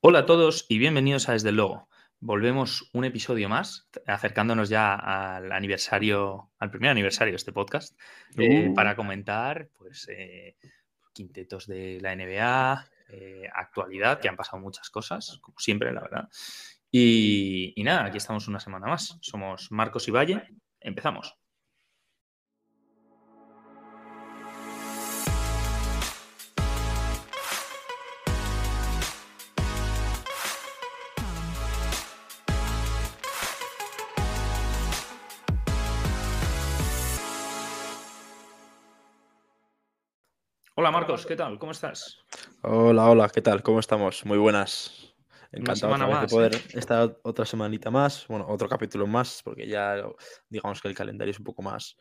Hola a todos y bienvenidos a Desde el Logo. Volvemos un episodio más, acercándonos ya al aniversario, al primer aniversario de este podcast, eh, Uh. para comentar pues, eh, quintetos de la NBA, eh, actualidad, que han pasado muchas cosas, como siempre, la verdad. Y, y nada, aquí estamos una semana más. Somos Marcos y Valle. Empezamos. Hola Marcos, ¿qué tal? ¿Cómo estás? Hola, hola, ¿qué tal? ¿Cómo estamos? Muy buenas. Encantado otra vez más, de poder ¿eh? estar otra semanita más, bueno, otro capítulo más, porque ya digamos que el calendario es un poco más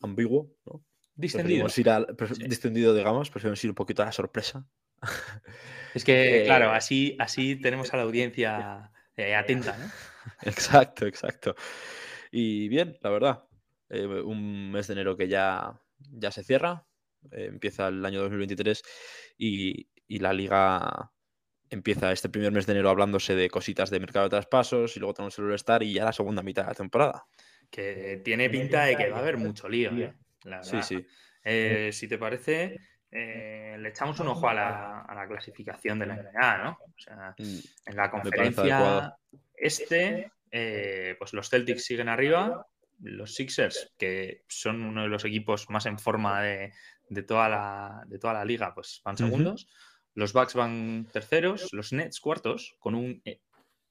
ambiguo, ¿no? Distendido. Ir Sí. distendido, digamos, preferimos ir un poquito a la sorpresa. Es que, Eh, claro, así, así tenemos a la audiencia eh, atenta, ¿no? Exacto, exacto. Y bien, la verdad, un mes de enero que ya, ya se cierra, eh, empieza el año 2023 y, y la liga empieza este primer mes de enero hablándose de cositas de mercado de traspasos y luego tenemos el All-Star y ya la segunda mitad de la temporada. Que tiene pinta de que va a haber mucho lío, ¿eh? La Sí, verdad. sí. Eh, si te parece, eh, le echamos un ojo a la, a la clasificación de la NBA, ¿no? O sea, Mm, en la conferencia este, eh, pues los Celtics siguen arriba, los Sixers, que son uno de los equipos más en forma de, de toda, la, de toda la liga, pues van segundos. Los Bucks van terceros, los Nets cuartos, con un eh,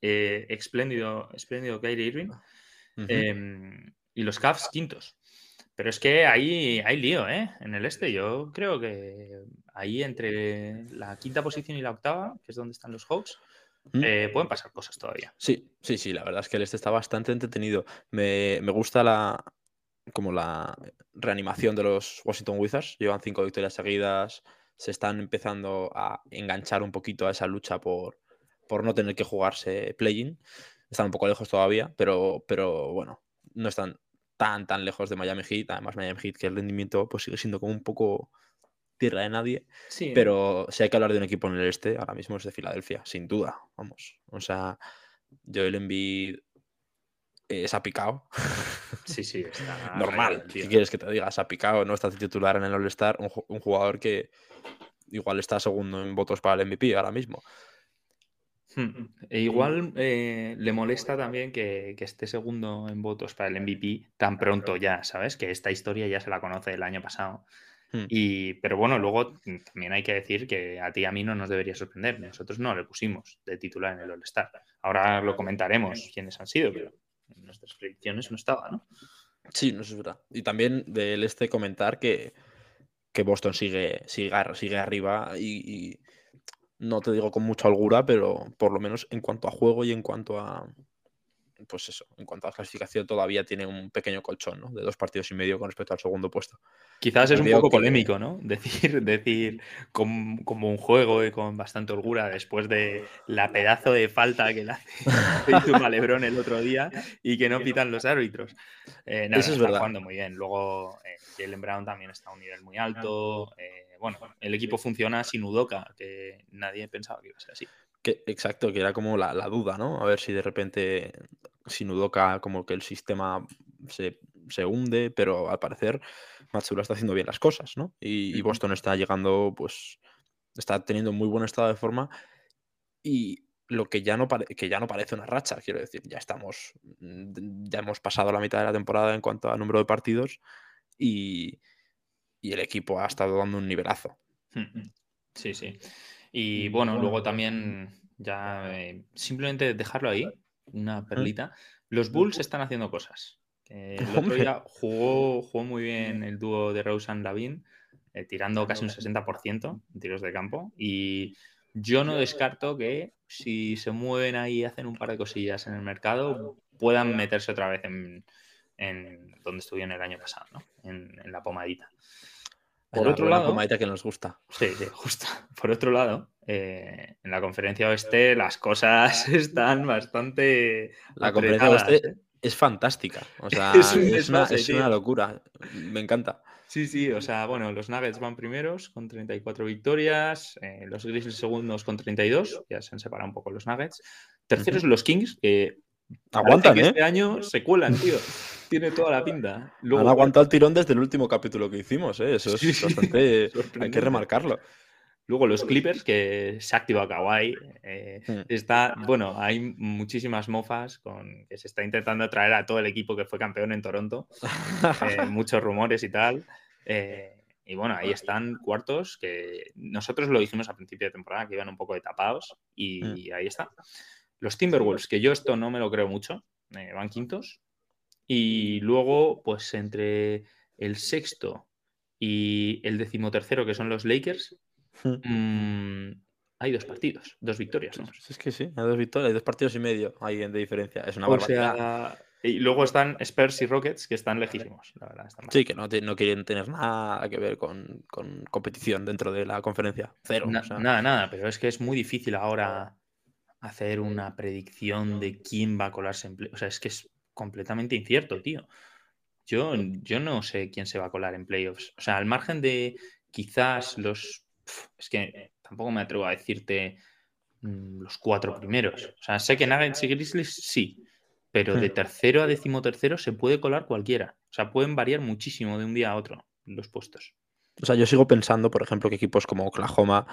eh, espléndido, espléndido Kyrie Irving. Em, y los Cavs quintos. Pero es que ahí hay lío, ¿eh? En el este. Yo creo que ahí entre la quinta posición y la octava, que es donde están los Hawks, Mm. eh, pueden pasar cosas todavía. Sí, sí, sí, la verdad es que el este está bastante entretenido. Me, me gusta la como la reanimación de los Washington Wizards. Llevan cinco victorias seguidas. Se están empezando a enganchar un poquito a esa lucha por, por no tener que jugarse play-in. Están un poco lejos todavía, pero, pero bueno, no están tan tan lejos de Miami Heat. Además, Miami Heat, que el rendimiento pues sigue siendo como un poco tierra de nadie. Sí, Pero si hay que hablar de un equipo en el este, ahora mismo es de Filadelfia, sin duda. Vamos. O sea, Joel Embiid eh, se ha picado. sí, sí, está Normal. ¿Qué quieres que te diga? Se ha picado, no está titular en el All-Star. Un, ju- un jugador que igual está segundo en votos para el MVP ahora mismo. Hmm. E igual eh, le molesta también que, que esté segundo en votos para el MVP tan pronto ya, ¿sabes? Que esta historia ya se la conoce del año pasado. Hmm. Y, pero bueno, luego también hay que decir que a ti y a mí no nos debería sorprender. Nosotros no le pusimos de titular en el All-Star. Ahora lo comentaremos quiénes han sido, pero en nuestras predicciones no estaba, ¿no? Sí, no es verdad. Y también del este comentar que, que Boston sigue, sigue, sigue arriba y, y no te digo con mucha holgura, pero por lo menos en cuanto a juego y en cuanto a pues eso, en cuanto a clasificación todavía tiene un pequeño colchón, ¿no? De dos partidos y medio con respecto al segundo puesto. Quizás es un poco que- polémico, ¿no? Decir, decir com- como un juego y con bastante holgura después de la pedazo de falta que le hace LeBron el otro día y que no pitan los árbitros. Eh, no, Eso es está verdad. jugando muy bien. Luego eh, Jalen Brown también está a un nivel muy alto. Eh, bueno, el equipo funciona sin Udoka, que nadie pensaba que iba a ser así. Que, exacto, que era como la, la duda, ¿no? A ver si de repente sin Udoka como que el sistema se, se hunde, pero al parecer Matsura está haciendo bien las cosas, ¿no? Y. Boston está llegando, pues, está teniendo muy buen estado de forma y lo que ya no, que ya no parece una racha, quiero decir, ya estamos, mm, ya hemos pasado la mitad de la temporada en cuanto a número de partidos y, y el equipo ha estado dando un nivelazo. Sí, sí. Y bueno, luego también, ya eh, simplemente dejarlo ahí, una perlita. Los Bulls están haciendo cosas. Eh, el otro día jugó, jugó muy bien el dúo de Rosen Lavin, eh, tirando casi un 60% en tiros de campo. Y yo no descarto que si se mueven ahí y hacen un par de cosillas en el mercado, puedan meterse otra vez en, en donde estuvieron el año pasado, ¿no? En, en la pomadita. Por La otro lado, que nos gusta. Sí, sí, justo. Por otro lado, eh, en la conferencia oeste las cosas están bastante. La conferencia oeste ¿eh? es fantástica. O sea, Es es, un una, es locura. Me encanta. Sí, sí, o sea, bueno, los Nuggets van primeros con 34 victorias, eh, los Grizzlies segundos con 32, ya se han separado un poco los Nuggets. Terceros los Kings, que aguantan, ¿eh? Este año se cuelan, tío. Tiene toda la pinta. Han aguantado el tirón desde el último capítulo que hicimos, ¿eh? Eso es bastante. hay que remarcarlo. Luego los Clippers, que se ha activado Kawhi. Eh, hmm. está, bueno, hay muchísimas mofas con que se está intentando traer a todo el equipo que fue campeón en Toronto. Eh, muchos rumores y tal. Eh, y bueno, ahí están cuartos que nosotros lo dijimos a principio de temporada, que iban un poco de tapados. Y hmm. ahí está. Los Timberwolves, que yo esto no me lo creo mucho, van quintos. Y luego, pues entre el sexto y el decimotercero, que son los Lakers, Mm, hay dos partidos, dos victorias. Es que sí, hay dos victorias, hay dos partidos y medio ahí de diferencia. Es una barbaridad. y luego están Spurs y Rockets, que están lejísimos, la verdad. sí, que no, no, quieren tener nada que ver con, competición dentro de la conferencia. Cero. Nada, nada, pero es que es muy difícil ahora hacer una predicción de quién va a colarse en play. O sea, es que es completamente incierto, tío. Yo, yo no sé quién se va a colar en playoffs. O sea, al margen de quizás los es que tampoco me atrevo a decirte mm, los cuatro primeros. O sea, sé que Nuggets y Grizzlies sí, pero de hmm. tercero a decimotercero se puede colar cualquiera. O sea, pueden variar muchísimo de un día a otro los puestos. O sea, yo sigo pensando, por ejemplo, que equipos como Oklahoma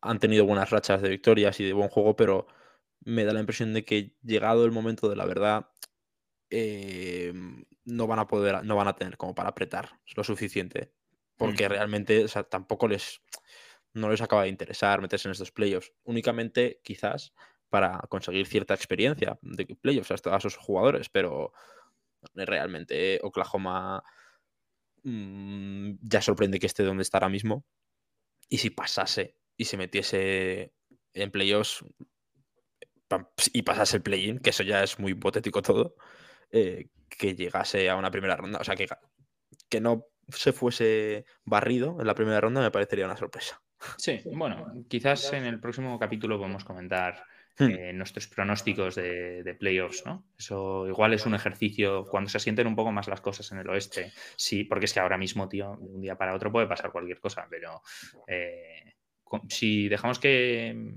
han tenido buenas rachas de victorias y de buen juego, pero me da la impresión de que llegado el momento de la verdad, eh, no van a poder, no van a tener como para apretar lo suficiente. Porque realmente o sea, tampoco les no les acaba de interesar meterse en estos playoffs. Únicamente, quizás, para conseguir cierta experiencia de playoffs a, esos jugadores, pero realmente Oklahoma mm, ya sorprende que esté donde está ahora mismo. Y si pasase y se metiese en playoffs y pasase el play-in, que eso ya es muy hipotético todo, eh, que llegase a una primera ronda, o sea, que, que no se fuese barrido en la primera ronda me parecería una sorpresa. Sí, bueno, quizás en el próximo capítulo podemos comentar hmm. eh, nuestros pronósticos de, playoffs, ¿no? Eso igual es un ejercicio cuando se sienten un poco más las cosas en el oeste. Sí, porque es que ahora mismo, tío, de un día para otro puede pasar cualquier cosa, pero eh, si dejamos que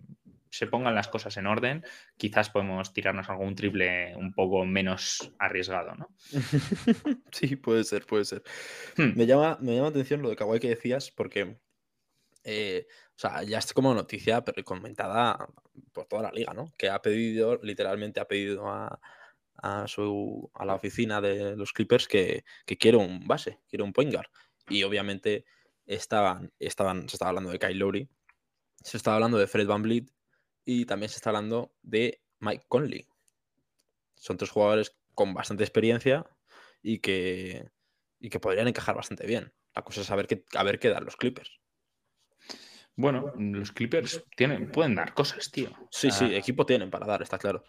se pongan las cosas en orden, quizás podemos tirarnos algún triple un poco menos arriesgado, ¿no? sí, puede ser, puede ser. Hmm. Me, llama, me llama atención lo de Kawhi que decías, porque eh, o sea, ya es como noticia pero comentada por toda la liga, ¿no? Que ha pedido, literalmente ha pedido a, su, a la oficina de los Clippers que, quiere un base, quiere un point guard. Y obviamente estaban, estaban, se estaba hablando de Kyle Lowry, se estaba hablando de Fred Van Vliet y también se está hablando de Mike Conley. Son tres jugadores con bastante experiencia y que, y que podrían encajar bastante bien. La cosa es saber qué, a ver qué dan los Clippers. Bueno, los Clippers tienen, pueden dar cosas, tío. Sí, sí, equipo tienen para dar, está claro.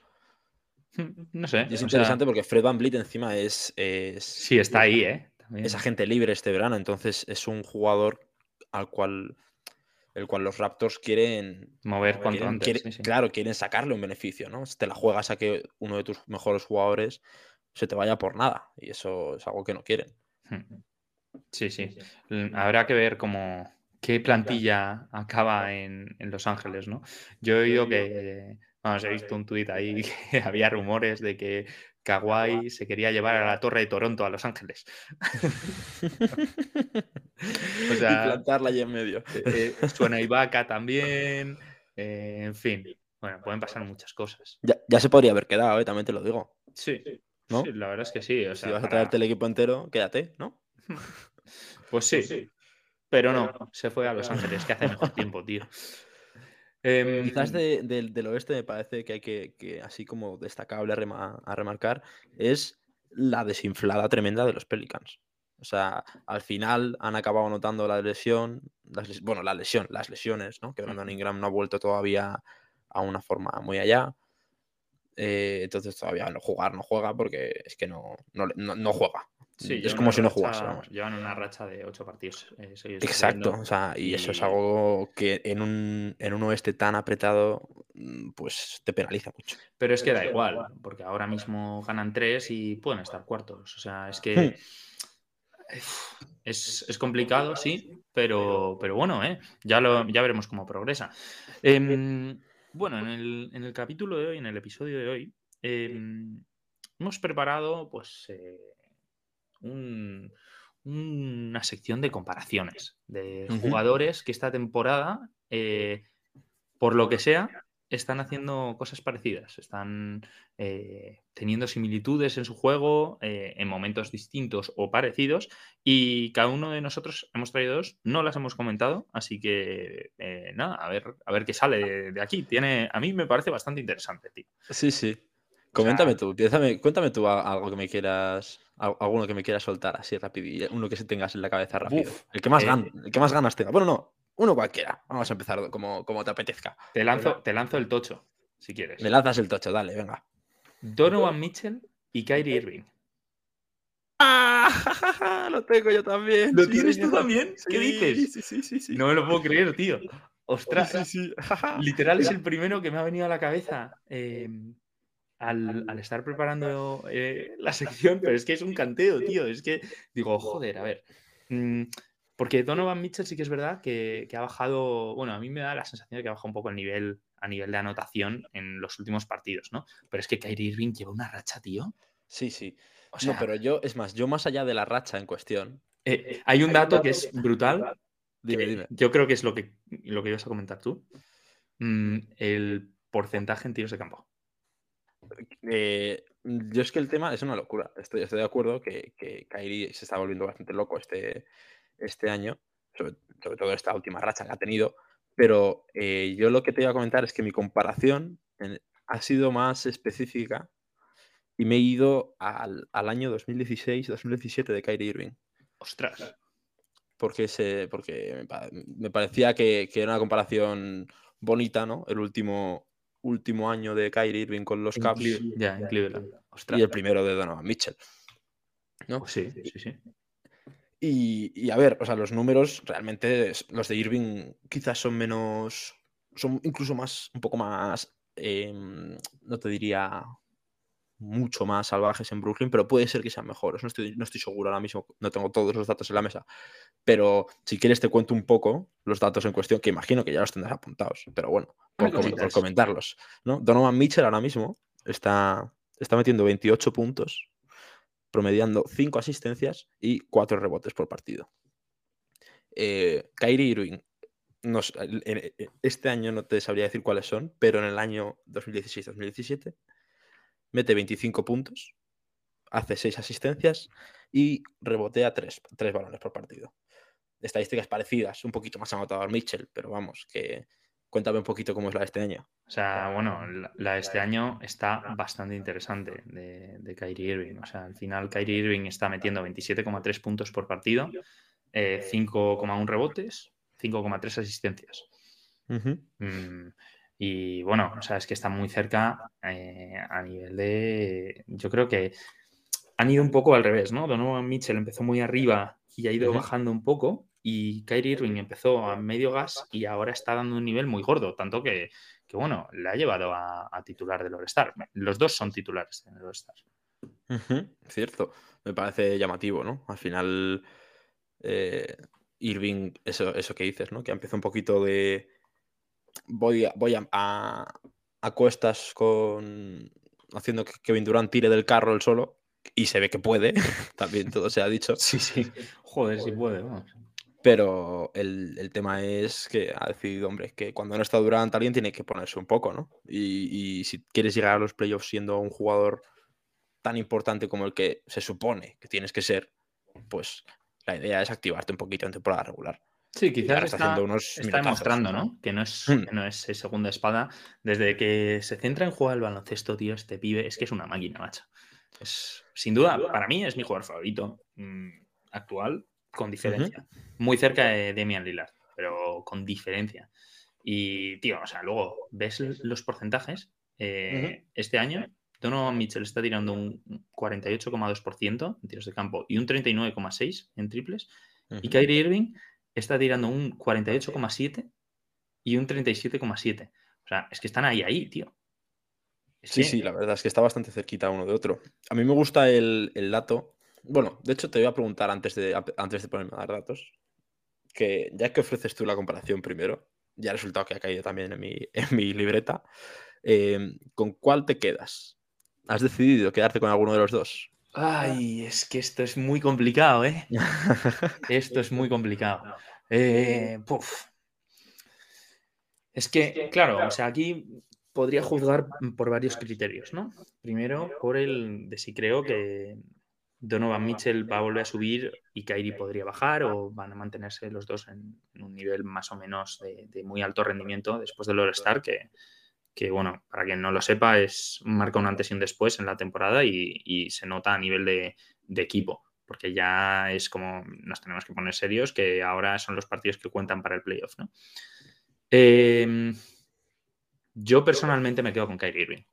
No sé. es interesante porque Fred Van Vliet encima es, Sí, está ahí, ¿eh? Es agente libre este verano, entonces es un jugador al cual el cual los Raptors quieren mover cuanto antes. Claro, quieren sacarle un beneficio, ¿no? Si te la juegas a que uno de tus mejores jugadores se te vaya por nada. Y eso es algo que no quieren. Sí, sí. Habrá que ver cómo, qué plantilla acaba en, Los Ángeles, ¿no? Yo he oído que, vamos, he visto un tuit ahí que había rumores de que Kawhi se quería llevar a la torre de Toronto a Los Ángeles. o sea, y plantarla allí en medio. Eh, eh, suena Ibaka también, eh, en fin. Bueno, pueden pasar muchas cosas. Ya, se podría haber quedado, ¿eh? también te lo digo. Sí, ¿no? la verdad es que sí. si vas a traerte el equipo entero, quédate, ¿no? Pues sí. Pues sí. Pero no, se fue a Los Ángeles, que hace mejor tiempo, tío. Em, Quizás del oeste me parece que hay que, así como destacable a, remarcar, es la desinflada tremenda de los Pelicans. O sea, al final han acabado notando la lesión, bueno, la lesión, las lesiones, ¿no? Que Brandon Ingram no ha vuelto todavía a una forma muy allá. Eh, entonces todavía no jugar, no juega porque es que no, no juega. Sí, es como si no jugase. Llevan una racha de ocho partidos eh, Exacto, o sea, y, eso es algo que en un, en un oeste tan apretado, mm, pues te penaliza mucho. Pero es que da igual, porque ahora mismo ganan tres y pueden estar cuartos. O sea, es que hmm. Es, complicado, sí, pero, pero bueno, ¿eh? ya, lo, ya veremos cómo progresa. Em, bueno, en el, capítulo de hoy, en el episodio de hoy, em, hemos preparado pues eh, una sección de comparaciones de jugadores que esta temporada, eh, por lo que sea, están haciendo cosas parecidas, están eh, teniendo similitudes en su juego eh, en momentos distintos o parecidos y cada uno de nosotros hemos traído dos, no las hemos comentado, así que eh, nada, a ver, a ver qué sale de, aquí. Tiene, a mí me parece bastante interesante, tío. Sí, sí. Coméntame tú, cuéntame tú algo que me quieras, alguno que me quieras soltar así rápido, uno que se tengas en la cabeza rápido. el, que más el que más ganas tenga. Bueno, no, uno cualquiera. Vamos a empezar como, como te apetezca. Te lanzo, te lanzo el tocho, si quieres. Me lanzas el tocho, dale, venga. Donovan Mitchell y Kyrie Irving. ¡Ah! Lo tengo yo también. ¿Lo tienes tú también? ¿Qué dices? Sí, sí, sí, sí, No me lo puedo creer, tío. Ostras. Literal es el primero que me ha venido a la cabeza em, al, estar preparando eh, la sección, pero es que es un canteo, tío. Es que digo, joder, a ver. Mm, porque Donovan Mitchell sí que es verdad que, ha bajado, bueno, a mí me da la sensación de que ha bajado un poco el nivel a nivel de anotación en los últimos partidos, ¿no? Pero es que Kyrie Irving lleva una racha, tío. Sí, sí. no, pero yo, es más, yo más allá de la racha en cuestión. Eh, hay un dato que es brutal. Dime, dime. Yo creo que es lo que, lo que ibas a comentar tú. Mm, el porcentaje en tiros de campo. Eh, yo es que el tema es una locura. Estoy, estoy de acuerdo que, que Kyrie se está volviendo bastante loco este, este año, sobre, todo esta última racha que ha tenido, pero eh, yo lo que te iba a comentar es que mi comparación ha sido más específica y me he ido al, año 2016-2017 de Kyrie Irving. Ostras. Porque, se, porque me, parecía que, era una comparación bonita, ¿no? El último, último año de Kyrie Irving con los Cavs. Ya, en Cleveland. Y el primero de Donovan Mitchell. ¿no? Sí, sí, sí. Y, a ver, o sea, los números realmente, los de Irving quizás son menos, son incluso más, un poco más, em, no te diría mucho más salvajes en Brooklyn, pero puede ser que sean mejores. No estoy, no estoy seguro ahora mismo, no tengo todos los datos en la mesa. Pero si quieres te cuento un poco los datos en cuestión, que imagino que ya los tendrás apuntados, pero bueno, por, comentarlos. ¿no? Donovan Mitchell ahora mismo está, está metiendo 28 puntos promediando 5 asistencias y 4 rebotes por partido. Eh, Kyrie Irving, este año no te sabría decir cuáles son, pero en el año 2016-2017 mete 25 puntos, hace 6 asistencias y rebotea 3, balones por partido. Estadísticas parecidas, un poquito más anotador Mitchell, pero vamos, que Cuéntame un poquito cómo es la de este año. O sea, bueno, la, de este año está bastante interesante de, de, Kyrie Irving. O sea, al final Kyrie Irving está metiendo 27,3 puntos por partido, 5,1 eh, rebotes, 5,3 asistencias. Mm, y bueno, o sea, es que está muy cerca eh, a nivel de. Yo creo que han ido un poco al revés, ¿no? Donovan Mitchell empezó muy arriba y ha ido bajando un poco y Kyrie Irving empezó a medio gas y ahora está dando un nivel muy gordo, tanto que, bueno, le ha llevado a, titular del All-Star. Los dos son titulares en el All-Star. cierto, me parece llamativo, ¿no? Al final, eh, Irving, eso, eso que dices, ¿no? Que empezó un poquito de. Voy a, voy a, a, cuestas con. haciendo que Kevin Durant tire del carro el solo. Y se ve que puede, también todo se ha dicho. Sí, sí. Joder, si puede, vamos. Pero el, tema es que ha decidido, hombre, que cuando no está Durant alguien tiene que ponerse un poco, ¿no? Y, si quieres llegar a los playoffs siendo un jugador tan importante como el que se supone que tienes que ser, pues la idea es activarte un poquito en temporada regular. Sí, quizás está, unos está demostrando, ¿no? Que no es, hmm. no es segunda espada. Desde que se centra en jugar al baloncesto, tío, este pibe es que es una máquina, macho. Es, sin duda, para mí es mi jugador favorito mm, actual con diferencia. Muy cerca de Demian Lillard, pero con diferencia. Y, tío, o sea, luego ves los porcentajes. Eh, este año, Donovan Mitchell está tirando un 48,2% en tiros de campo y un 39,6% en triples. Y Kyrie Irving está tirando un 48,7% y un 37,7%. O sea, es que están ahí, ahí, tío. sí, sí, la verdad es que está bastante cerquita uno de otro. A mí me gusta el, el dato Bueno, de hecho te voy a preguntar antes de, antes de ponerme a dar datos, que ya que ofreces tú la comparación primero, ya ha resultado que ha caído también en mi, en mi libreta, em, ¿con cuál te quedas? ¿Has decidido quedarte con alguno de los dos? Ay, es que esto es muy complicado, ¿eh? esto es muy complicado. Eh, es que, claro, o sea, aquí podría juzgar por varios criterios, ¿no? Primero, por el de si creo que Donovan Mitchell va a volver a subir y Kyrie podría bajar o van a mantenerse los dos en, un nivel más o menos de, muy alto rendimiento después del All-Star, que, que, bueno, para quien no lo sepa, es marca un antes y un después en la temporada y, se nota a nivel de, equipo, porque ya es como nos tenemos que poner serios, que ahora son los partidos que cuentan para el playoff, ¿no? Em, yo personalmente me quedo con Kyrie Irving.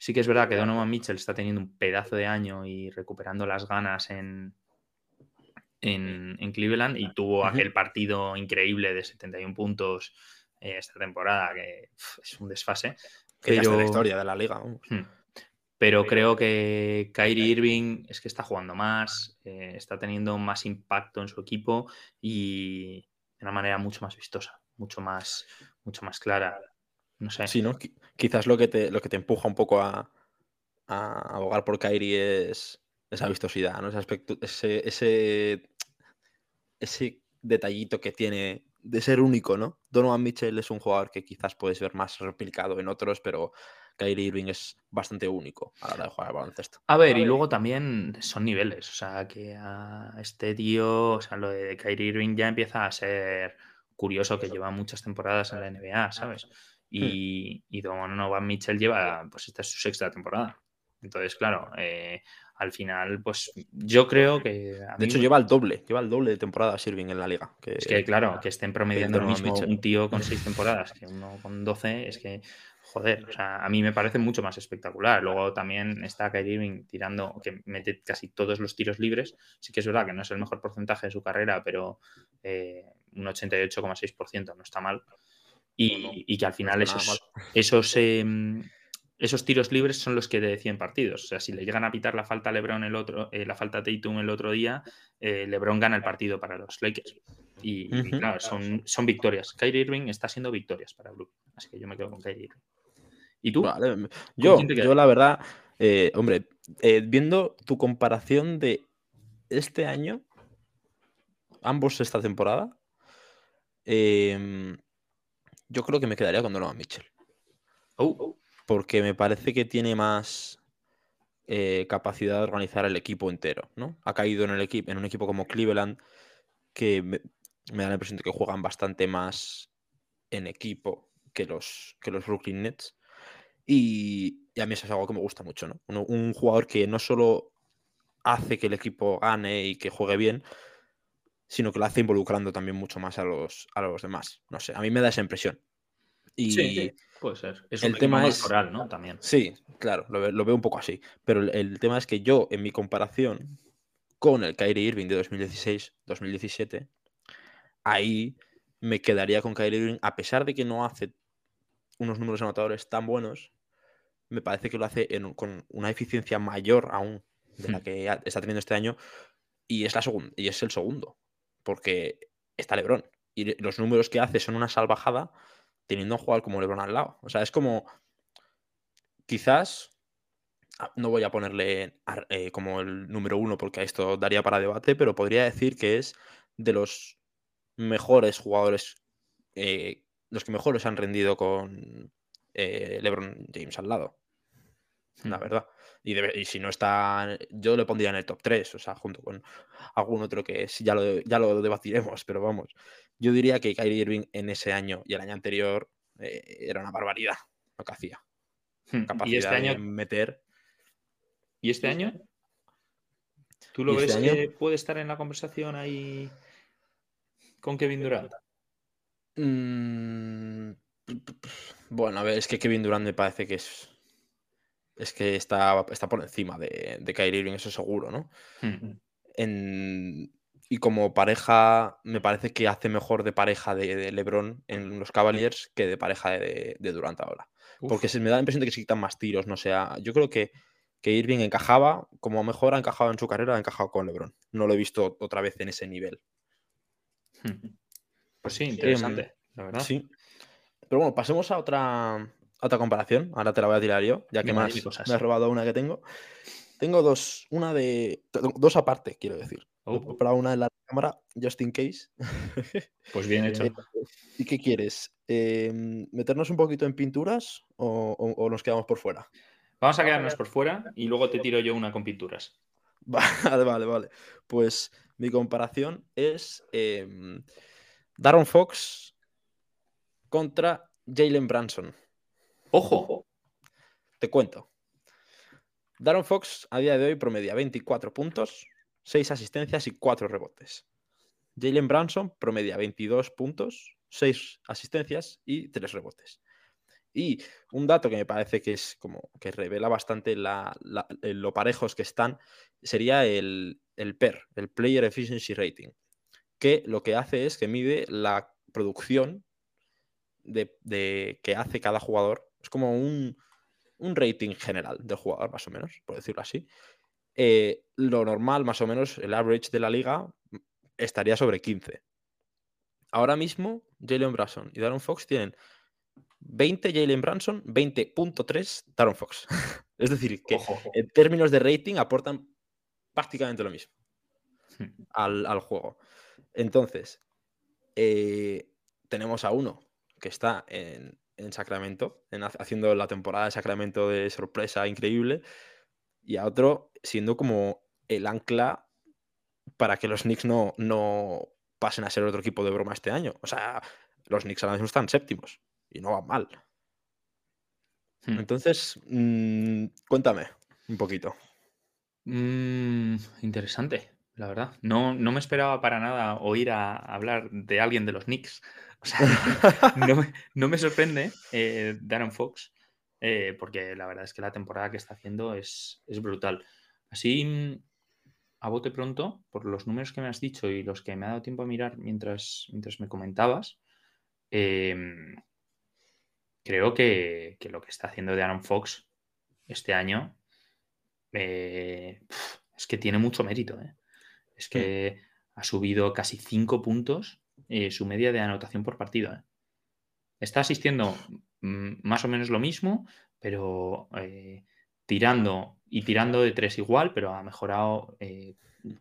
Sí que es verdad que Donovan Mitchell está teniendo un pedazo de año y recuperando las ganas en, en, Cleveland y tuvo aquel partido increíble de 71 puntos eh, esta temporada, que es un desfase. Pero... la historia de la liga. Hmm. Pero creo que Kyrie Irving es que está jugando más, eh, está teniendo más impacto en su equipo y de una manera mucho más vistosa, mucho más, mucho más clara. No sé. Sí, ¿no? Quizás lo que te, lo que te empuja un poco a, abogar por Kairi es esa vistosidad, ¿no? Ese aspecto, ese, ese, detallito que tiene de ser único, ¿no? Donovan Mitchell es un jugador que quizás puedes ver más replicado en otros, pero Kyrie Irving es bastante único a la hora de jugar al baloncesto. A ver, y luego también son niveles, o sea, que a este tío, o sea, lo de Kyrie Irving ya empieza a ser curioso que lleva muchas temporadas en la NBA, ¿sabes? Hmm. Y, y Donovan Mitchell lleva, pues esta es su sexta temporada. Entonces, claro, eh, al final, pues yo creo que. de hecho, lleva el doble, lleva el doble de temporadas Irving en la liga. es que, claro, que estén promediando lo mismo un tío con seis temporadas que uno con doce, es que, joder, o sea, a mí me parece mucho más espectacular. Luego también está Kyrie Irving tirando, que mete casi todos los tiros libres. Sí que es verdad que no es el mejor porcentaje de su carrera, pero eh, un 88,6% no está mal y, que al final esos, esos, em, esos, tiros libres son los que deciden partidos. O sea, si le llegan a pitar la falta a LeBron el otro, eh, la falta a Tatum el otro día, eh, LeBron gana el partido para los Lakers. Y, claro, son, son victorias. Kyrie Irving está siendo victorias para Blue. Así que yo me quedo con Kyrie Irving. ¿Y tú? Yo, yo la verdad, eh, hombre, viendo tu comparación de este año, ambos esta temporada, eh, yo creo que me quedaría con Donovan Mitchell. Oh. Porque me parece que tiene más eh, capacidad de organizar el equipo entero, ¿no? Ha caído en, el equipo, en un equipo como Cleveland que me, da la impresión de que juegan bastante más en equipo que los, que los Brooklyn Nets. Y, a mí eso es algo que me gusta mucho, ¿no? un, jugador que no solo hace que el equipo gane y que juegue bien, sino que lo hace involucrando también mucho más a los, a los demás. No sé, a mí me da esa impresión. Y sí, puede ser. Es el tema es oral, ¿no? También. Sí, claro, lo, veo un poco así. Pero el, tema es que yo, en mi comparación con el Kyrie Irving de 2016-2017, ahí me quedaría con Kyrie Irving, a pesar de que no hace unos números anotadores tan buenos, me parece que lo hace con una eficiencia mayor aún de la hmm. que está teniendo este año y es, la y es el segundo porque está Lebron. Y los números que hace son una salvajada teniendo a un jugador como Lebron al lado. O sea, es como. Quizás. Ah, no voy a ponerle eh, como el número uno porque esto daría para debate, pero podría decir que es de los mejores jugadores, eh, los que mejores han rendido con eh, LeBron James al lado. La hmm. verdad. Y, si no está, yo le pondría en el top 3, o sea, junto con algún otro que ya lo, ya lo debatiremos, pero vamos. Yo diría que Kyrie Irving en ese año y el año anterior eh, era una barbaridad lo que hacía. Hmm, Capacidad ¿Y este año? de meter. ¿Y este año? ¿Tú lo ves este que puede estar en la conversación ahí con Kevin Durant? Mm, bueno, a ver, es que Kevin Durant me parece que es es que está, está por encima de, de Kyrie Irving, eso seguro, ¿no? Hmm. y como pareja, me parece que hace mejor de pareja de, LeBron en los Cavaliers que de pareja de, Durant ahora. Porque se me da la impresión de que se quitan más tiros, no sea. Yo creo que que Irving encajaba, como mejor ha encajado en su carrera, ha encajado con LeBron. No lo he visto otra vez en ese nivel. Pues sí, interesante, Em, la verdad. Sí. Pero bueno, pasemos a otra, otra comparación. Ahora te la voy a tirar yo, ya que más me has robado una que tengo. Tengo dos, una de. Dos aparte, quiero decir. Oh, He preparado una en la cámara, just in case. pues bien hecho. Eh, ¿Y qué quieres? Em, ¿Meternos un poquito en pinturas o, o- o nos quedamos por fuera? Vamos a quedarnos por fuera y luego te tiro yo una con pinturas. Vale, vale, vale. Pues mi comparación es em, Darren Fox contra Jalen Branson. ¡Ojo! Te cuento. Darren Fox a día de hoy promedia 24 puntos, 6 asistencias y 4 rebotes. Jalen Branson promedia 22 puntos, 6 asistencias y 3 rebotes. Y un dato que me parece que es como que revela bastante eh, lo parejos que están sería el, PER, el Player Efficiency Rating, que lo que hace es que mide la producción de- que hace cada jugador. Es como un, un rating general del jugador, más o menos, por decirlo así. Eh, lo normal, más o menos, el average de la liga estaría sobre 15. Ahora mismo, Jalen Branson y Darren Fox tienen 20 Jalen Branson, 20.3 Darren Fox. es decir, que Ojo. en términos de rating aportan prácticamente lo mismo Hmm. al, al juego. Entonces, eh, tenemos a uno que está en, en Sacramento, en ha- haciendo la temporada de Sacramento de sorpresa increíble, y a otro siendo como el ancla para que los Knicks no, no pasen a ser otro equipo de broma este año. O sea, los Knicks ahora mismo están séptimos y no van mal. Hmm. Entonces, mm, cuéntame un poquito. Mm, interesante, la verdad. No, no me esperaba para nada oír a hablar de alguien de los Knicks. O sea, no me, no me sorprende eh, Darren Fox, eh, porque la verdad es que la temporada que está haciendo es, es brutal. Así, a bote pronto, por los números que me has dicho y los que me ha dado tiempo a mirar mientras, mientras me comentabas, em, creo que, que lo que está haciendo Darren Fox este año eh, es que tiene mucho mérito. ¿eh? Es que ha subido casi 5 puntos eh, su media de anotación por partido. ¿eh? Está asistiendo mm, más o menos lo mismo, pero eh, tirando y tirando de 3 igual, pero ha mejorado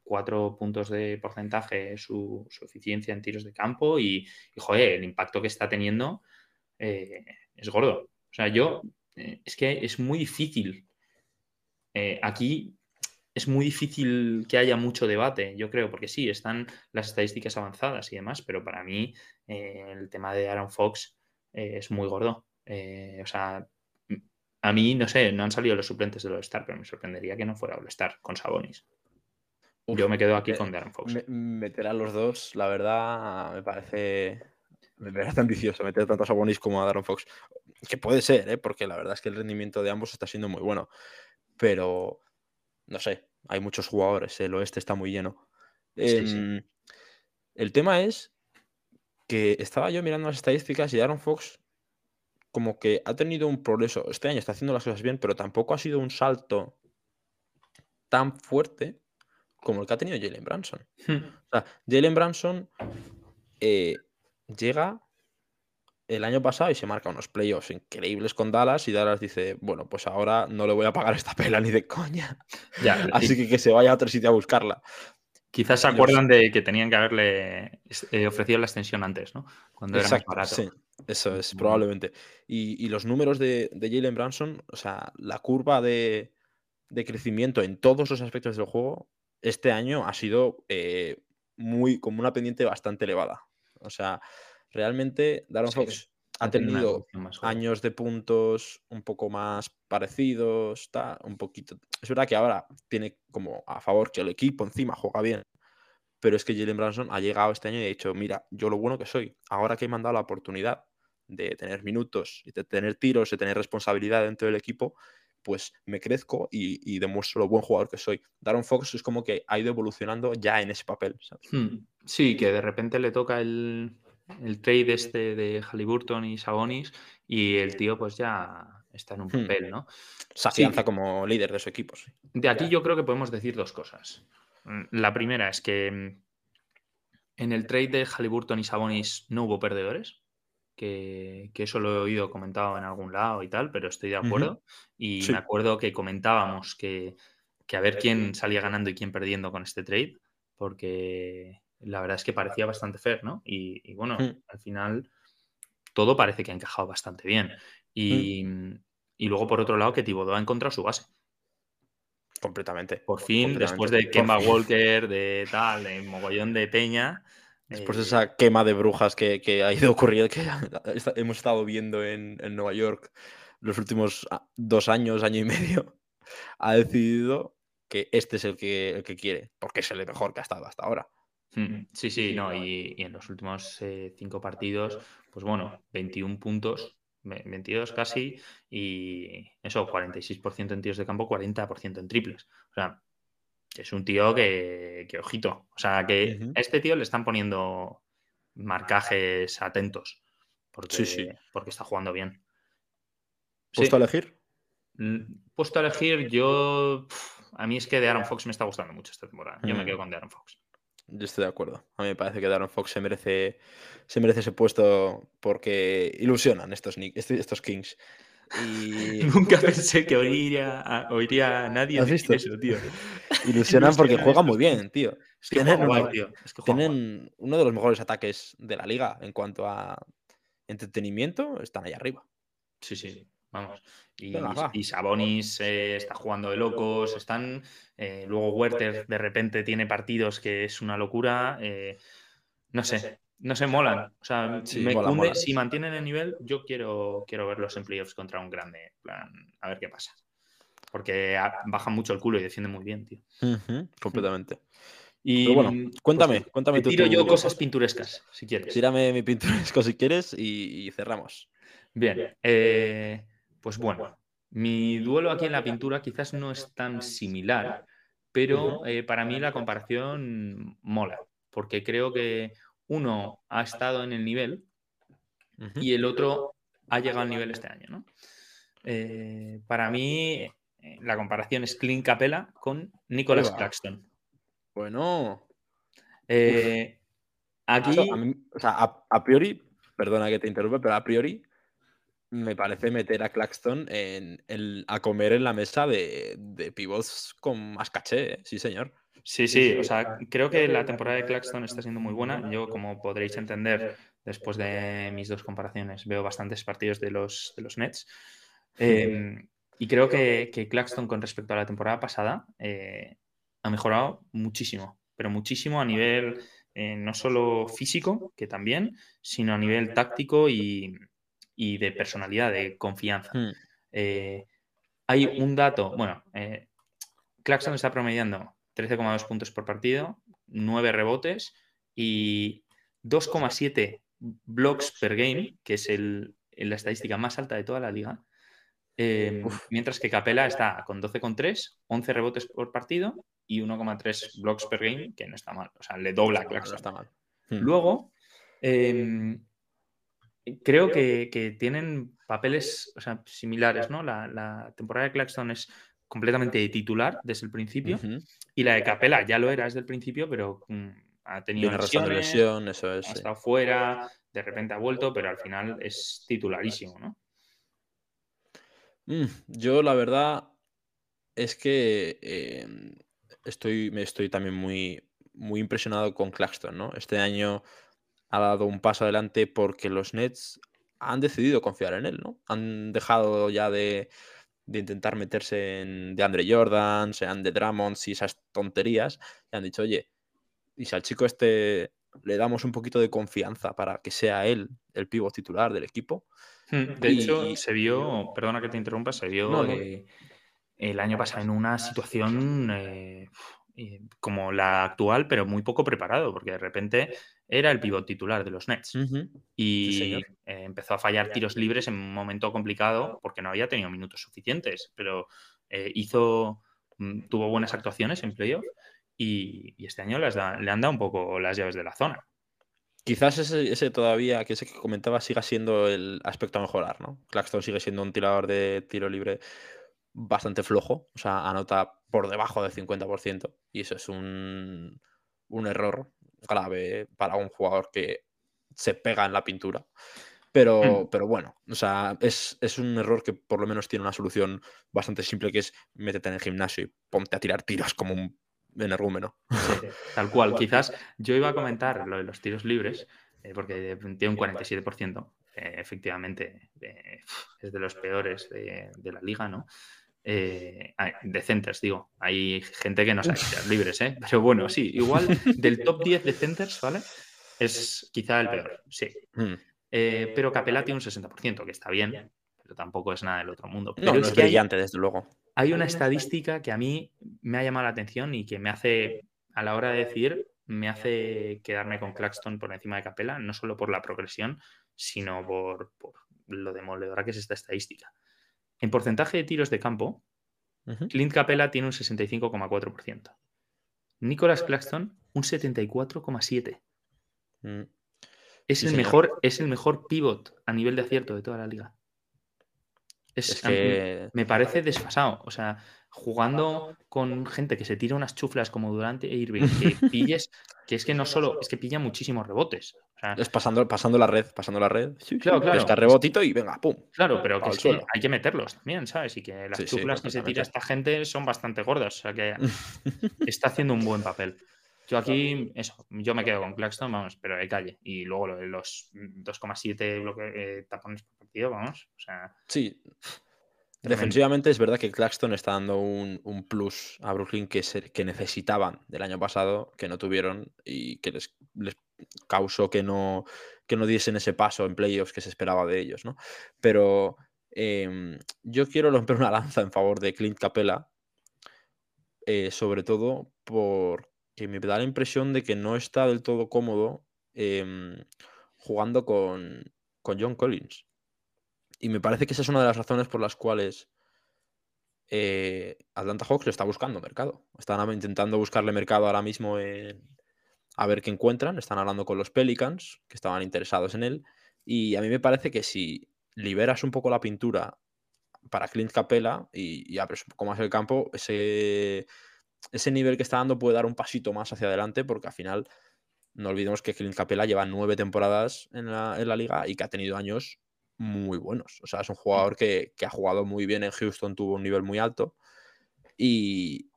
4 puntos de porcentaje su, su, eficiencia en tiros de campo y, el impacto que está teniendo es gordo. O sea, yo, es que es muy difícil aquí es muy difícil que haya mucho debate, yo creo, porque sí, están las estadísticas avanzadas y demás, pero para mí eh, el tema de Aaron Fox eh, es muy gordo. Eh, o sea, a mí, no sé, no han salido los suplentes del All-Star, pero me sorprendería que no fuera All-Star con Sabonis. Uf, yo me quedo aquí con Darren Fox. Me, meter a los dos, la verdad, me parece. Me parece ambicioso meter tanto a Sabonis como a Darren Fox. Que puede ser, ¿eh? porque la verdad es que el rendimiento de ambos está siendo muy bueno. Pero no sé, hay muchos jugadores, el oeste está muy lleno. Sí, eh, sí. El tema es que estaba yo mirando las estadísticas y Aaron Fox como que ha tenido un progreso. Este año está haciendo las cosas bien, pero tampoco ha sido un salto tan fuerte como el que ha tenido Jalen Branson. Hmm. O sea, Jalen Branson eh, llega el año pasado y se marca unos playoffs increíbles con Dallas y Dallas dice, bueno, pues ahora no le voy a pagar esta pela ni de coña. Ya, Así que que se vaya a otro sitio a buscarla. Quizás se acuerdan de que tenían que haberle eh, ofrecido la extensión antes, ¿no? Cuando Exacto, era más barato. Sí, eso es, probablemente. Y, y los números de, de, Jalen Branson, o sea, la curva de, de, crecimiento en todos los aspectos del juego, este año ha sido eh, muy, como una pendiente bastante elevada. O sea, realmente Darren sí, Fox ha tenido años de puntos un poco más parecidos, está un poquito. Es verdad que ahora tiene como a favor que el equipo encima juega bien, pero es que Jalen Branson ha llegado este año y ha dicho, mira, yo lo bueno que soy, ahora que me han dado la oportunidad de tener minutos, de tener tiros, de tener responsabilidad dentro del equipo, pues me crezco y, y demuestro lo buen jugador que soy. Darren Fox es como que ha ido evolucionando ya en ese papel. ¿sabes? Hmm. Sí, que de repente le toca el, el trade este de Halliburton y Sabonis y el tío pues ya, está en un hmm. papel, ¿no? Se afianza como líder de su equipo. De aquí yo creo que podemos decir dos cosas. Mm, la primera es que mm, en el trade de Halliburton y Sabonis no hubo perdedores, que, eso lo he oído comentado en algún lado y tal, pero estoy de acuerdo. Y me acuerdo que comentábamos que, a ver quién salía ganando y quién perdiendo con este trade, porque la verdad es que parecía bastante fair, ¿no? Y, bueno, hmm. al final todo parece que ha encajado bastante bien. Y, y luego, por otro lado, que Thibodeau ha encontrado su base. Completamente. Por fin, después de Kemba Walker, de tal, de mogollón de peña. Después de eh, esa quema de brujas que, ha ido ocurriendo, que hemos estado viendo en, Nueva York los últimos ah, dos años, año y medio, ha decidido que este es el que, el que quiere, porque es el mejor que ha estado hasta ahora. Hmm, sí, sí, no, y, en los últimos eh, cinco partidos, pues bueno, 21 puntos, 22 casi, y eso, 46% en tiros de campo, 40% en triples. O sea, es un tío que, ojito. O sea, que a este tío le están poniendo marcajes atentos. Porque, porque está jugando bien. ¿Puesto a elegir? Puesto a elegir, yo. a mí es que de Aaron Fox me está gustando mucho esta temporada. Yo me mm. quedo con de Aaron Fox. Yo estoy de acuerdo. A mí me parece que Darren Fox se merece, se merece ese puesto porque ilusionan estos, este, estos Kings. Y... Nunca pensé que oiría a, oiría a nadie ¿Has visto? eso, tío. Ilusionan porque juegan muy bien, tío. tienen, tienen uno de los mejores ataques de la liga en cuanto a entretenimiento. Están ahí arriba. Sí, sí. Vamos. Y, Sabonis eh, está jugando de locos. Están. Eh, luego Werther de repente tiene partidos que es una locura. Eh, no sé. No se molan. O sea, si mantienen el nivel, yo quiero, quiero verlos en playoffs contra un grande. Plan, a ver qué pasa. Porque bajan mucho el culo y defienden muy bien, tío. completamente. Y bueno, cuéntame, pues, cuéntame te Tiro yo cosas pinturescas, si quieres. Tírame mi pinturesco si quieres y, cerramos. Bien. Eh, pues bueno, mi duelo aquí en la pintura quizás no es tan similar, pero eh, para mí la comparación mola, porque creo que uno ha estado en el nivel y el otro ha llegado al nivel este año. ¿no? Eh, para mí eh, la comparación es Clint Capella con Nicholas Claxton. Bueno. aquí... o sea, a priori, perdona que te interrumpa, pero a priori me parece meter a Claxton en, a comer en la mesa de, pivots con más caché, ¿eh? sí señor. Sí, sí, o sea, creo que la temporada de Claxton está siendo muy buena. Yo, como podréis entender, después de mis dos comparaciones, veo bastantes partidos de los, de los Nets. Em, y creo que, Claxton, con respecto a la temporada pasada, eh, ha mejorado muchísimo, pero muchísimo a nivel eh, no solo físico, que también, sino a nivel táctico y, y de personalidad, de confianza. Hmm. Eh, hay un dato, bueno, eh, Claxton está promediando 13,2 puntos por partido, 9 rebotes y 2,7 blocks per game, que es la estadística más alta de toda la liga. Eh, mientras que Capela está con 12,3, 11 rebotes por partido y 1,3 blocks per game, que no está mal. O sea, le dobla a Claxton. está mal. Hmm. Luego, em, creo que, tienen papeles similares, ¿no? La, temporada de Claxton es completamente titular desde el principio y la de Capela ya lo era desde el principio, pero mm, ha tenido una lesión, eso es, ha estado fuera, de repente ha vuelto, pero al final es titularísimo, ¿no? Mm, yo la verdad es que em, estoy, me estoy también muy, muy impresionado con Claxton, ¿no? Este año ha dado un paso adelante porque los Nets han decidido confiar en él, ¿no? Han dejado ya de, intentar meterse en de Andre Jordan, sean de Drummonds y esas tonterías, y han dicho, oye, y si al chico este le damos un poquito de confianza para que sea él el pivo titular del equipo. Hmm, de hecho, se vio, perdona que te interrumpa, se vio eh, el año pasado en una situación eh, como la actual, pero muy poco preparado, porque de repente era el pivot titular de los Nets. Y eh, empezó a fallar tiros libres en un momento complicado porque no había tenido minutos suficientes, pero eh, hizo, mm, tuvo buenas actuaciones en playoff y, y este año le han dado un poco las llaves de la zona. Quizás ese, ese todavía, que ese que comentaba, siga siendo el aspecto a mejorar, ¿no? Claxton sigue siendo un tirador de tiro libre bastante flojo, o sea, anota por debajo del 50%, y eso es un, un error grave para un jugador que se pega en la pintura. Pero, Mm. pero bueno, o sea, es, es un error que por lo menos tiene una solución bastante simple, que es métete en el gimnasio y ponte a tirar tiros como un energúmeno. Sí, tal cual. Quizás yo iba a comentar lo de los tiros libres, eh, porque tiene un 47%. eh, efectivamente, eh, es de los peores de, de la liga, ¿no? Eh, hay- de centers, digo. Hay gente que no sabe tirar libres, ¿eh? Pero bueno, sí, igual del top 10 de centers, ¿vale? Es quizá el peor, sí. Mm. Eh, pero Capela tiene un 60%, que está bien, pero tampoco es nada del otro mundo. Pero No, no es es que hay- brillante, desde luego. hay una estadística que a mí me ha llamado la atención y que me hace, a la hora de decir, me hace quedarme con Claxton por encima de Capela, no solo por la progresión, sino por, por lo demoledora que es esta estadística. En porcentaje de tiros de campo, Ujú. Clint Capela tiene un 65,4%. Nicolas Claxton, un 74,7%. Mm. Es, Sí, el mejor, es el mejor pivot a nivel de acierto de toda la liga. Es, que me parece desfasado. O sea, jugando con gente que se tira unas chuflas como Durante e Irving, que pilles, que es que no solo, es que pilla muchísimos rebotes. O sea, es pasando, pasando la red, pasando la red. sí, Claro, claro. pesca rebotito y venga, pum. claro, pero que es hay que meterlos también, ¿sabes? Y que las Sí, sí, chuflas que se tira esta gente son bastante gordas. O sea que está haciendo un buen papel. Yo aquí, eso, yo me quedo con Claxton, vamos, pero de calle. Y luego los 2,7 bloque- eh, tapones por partido, vamos. O sea, Sí. Tremendo. Defensivamente es verdad que Claxton está dando un, un plus a Brooklyn que, se- que necesitaban del año pasado, que no tuvieron y que les, les causó que no, que no diesen ese paso en playoffs que se esperaba de ellos, ¿no? Pero em, yo quiero romper una lanza en favor de Clint Capella, eh, sobre todo porque me da la impresión de que no está del todo cómodo em, jugando con, con John Collins. Y me parece que esa es una de las razones por las cuales eh, Atlanta Hawks le está buscando mercado. Están intentando buscarle mercado ahora mismo a ver qué encuentran. Están hablando con los Pelicans, que estaban interesados en él. Y a mí me parece que si liberas un poco la pintura para Clint Capella y, y abres un poco más el campo, ese, ese nivel que está dando puede dar un pasito más hacia adelante, porque al final no olvidemos que Clint Capella lleva nueve temporadas en la, en la liga y que ha tenido años muy buenos. O sea, es un jugador que, que ha jugado muy bien en Houston, tuvo un nivel muy alto. Y,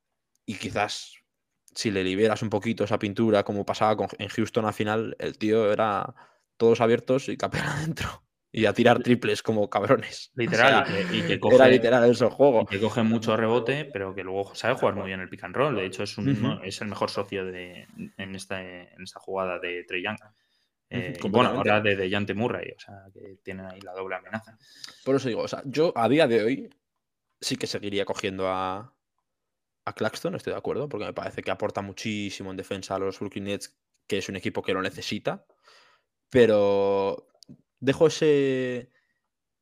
y quizás si le liberas un poquito esa pintura, como pasaba con, en Houston al final, el tío era todos abiertos y Capella adentro. Y a tirar triples como cabrones. O literal. sea, y que, y que era coge, literal eso el juego. y que coge mucho rebote, pero que luego sabe jugar muy bien el pick and roll. De hecho, es, un, es el mejor socio de, en, esta, en esta jugada de Trey Young. Eh, bueno, ahora de Dejante Murray, o sea, que tienen ahí la doble amenaza. Por eso digo, o sea, yo a día de hoy sí que seguiría cogiendo a, a Claxton, estoy de acuerdo, porque me parece que aporta muchísimo en defensa a los Brooklyn Nets, que es un equipo que lo necesita. Pero dejo ese,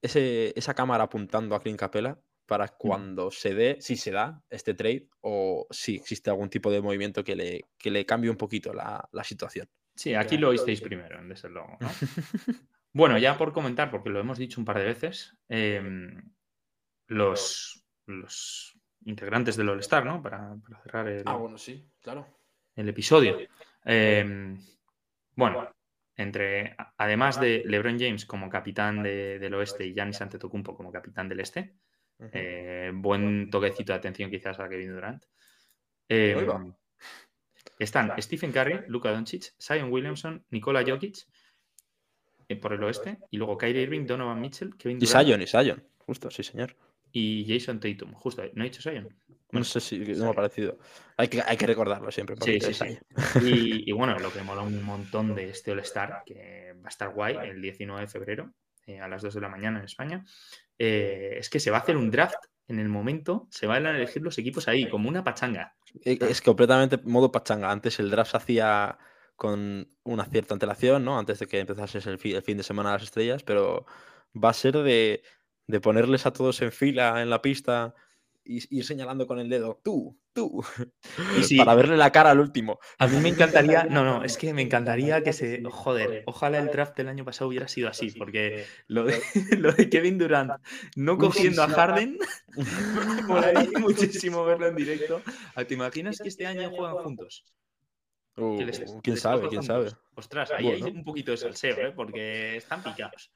ese, esa cámara apuntando a Clint Capella para cuando se dé, si se da este trade, o si existe algún tipo de movimiento que le, que le cambie un poquito la, la situación. Sí, aquí lo oísteis primero, desde luego. ¿no? Bueno, ya por comentar, porque lo hemos dicho un par de veces, eh, los, los integrantes del All-Star, ¿no? Para, para cerrar el, Ah, bueno, sí, claro. el episodio. Eh, bueno, entre además de LeBron James como capitán de- del oeste y Giannis Antetokounmpo como capitán del este, eh, buen toquecito de atención quizás a Kevin Durant. Eh, va. están Stephen Curry, Luka Doncic, Zion Williamson, Nikola Jokic eh, por el oeste y luego Kyrie Irving, Donovan Mitchell, Kevin Y Durant. Sion, y Sion, justo, sí, señor. y Jason Tatum. Justo, ¿no he dicho Zion? No sé si no me ha parecido. Hay que, hay que recordarlo siempre. Sí, sí, sí. Y, y bueno, lo que mola un montón de este All-Star, que va a estar guay el 19 de febrero eh, a las 2 de la mañana en España, eh, es que se va a hacer un draft en el momento, se van a elegir los equipos ahí, como una pachanga. E- Es completamente modo pachanga. Antes el draft se hacía con una cierta antelación, ¿no? Antes de que empezase el, fi- el fin de semana las estrellas, pero va a ser de, de ponerles a todos en fila en la pista y ir señalando con el dedo, tú, tú, para verle la cara al último. A mí me encantaría, no, no, es que me encantaría que se, joder, ojalá el draft del año pasado hubiera sido así, porque lo de, lo de Kevin Durant no cogiendo a Harden, me molaría muchísimo verlo en directo. ¿Te imaginas que este año juegan juntos? Uh, quién sabe, quién sabe. Ostras, ahí hay un poquito de salseo, ¿eh? porque están picados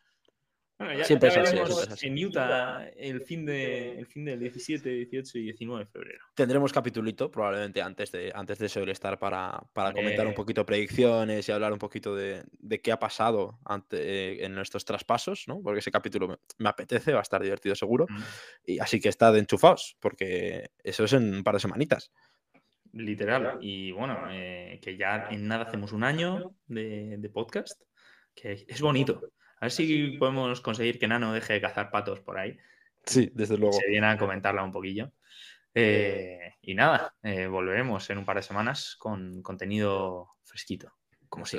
siempre, es así, En Utah el fin, de, el fin del 17, 18 y 19 de febrero. Tendremos capitulito probablemente antes de, antes de el estar para, para comentar un poquito predicciones y hablar un poquito de, de qué ha pasado ante, eh, en nuestros traspasos, ¿no? Porque ese capítulo me, apetece, va a estar divertido seguro. Mm. Y así que está de enchufados, porque eso es en un par de semanitas. Literal. Y bueno, eh, que ya en nada hacemos un año de, de podcast, que es bonito. A ver si podemos conseguir que Nano deje de cazar patos por ahí. Sí, desde luego. Se viene a comentarla un poquillo. Eh, y nada, eh, volveremos en un par de semanas con contenido fresquito. Como si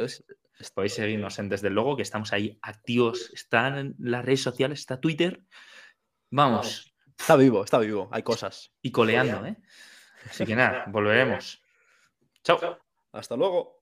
podéis seguirnos en Desde el Logo, que estamos ahí activos. Están las redes sociales, está Twitter. Vamos. Está vivo, está vivo, hay cosas. Y coleando, ¿eh? Así que nada, volveremos. Chao. Hasta luego.